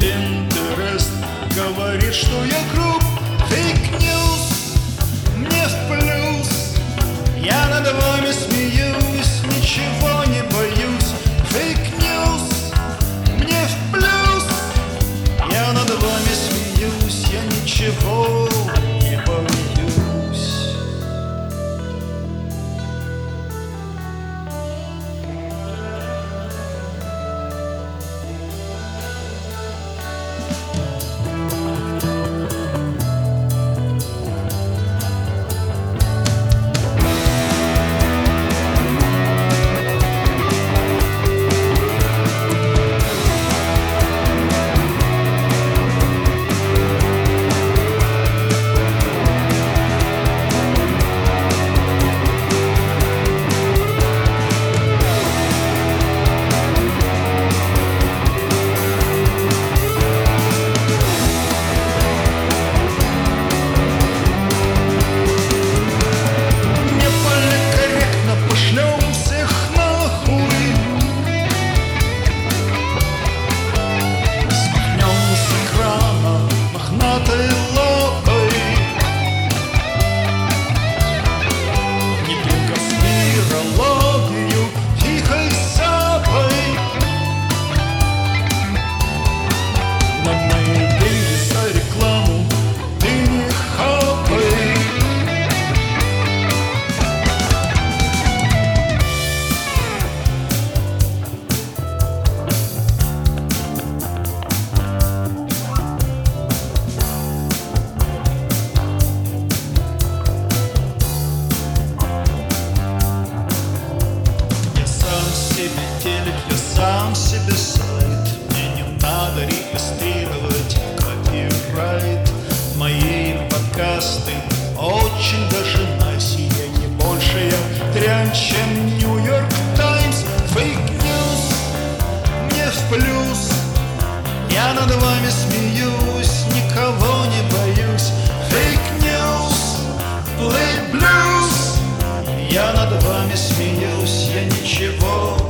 Пинтерест говорит, что я плюс Я над вами смеюсь, никого не боюсь. Fake news, play blues, Я над вами смеюсь, я ничего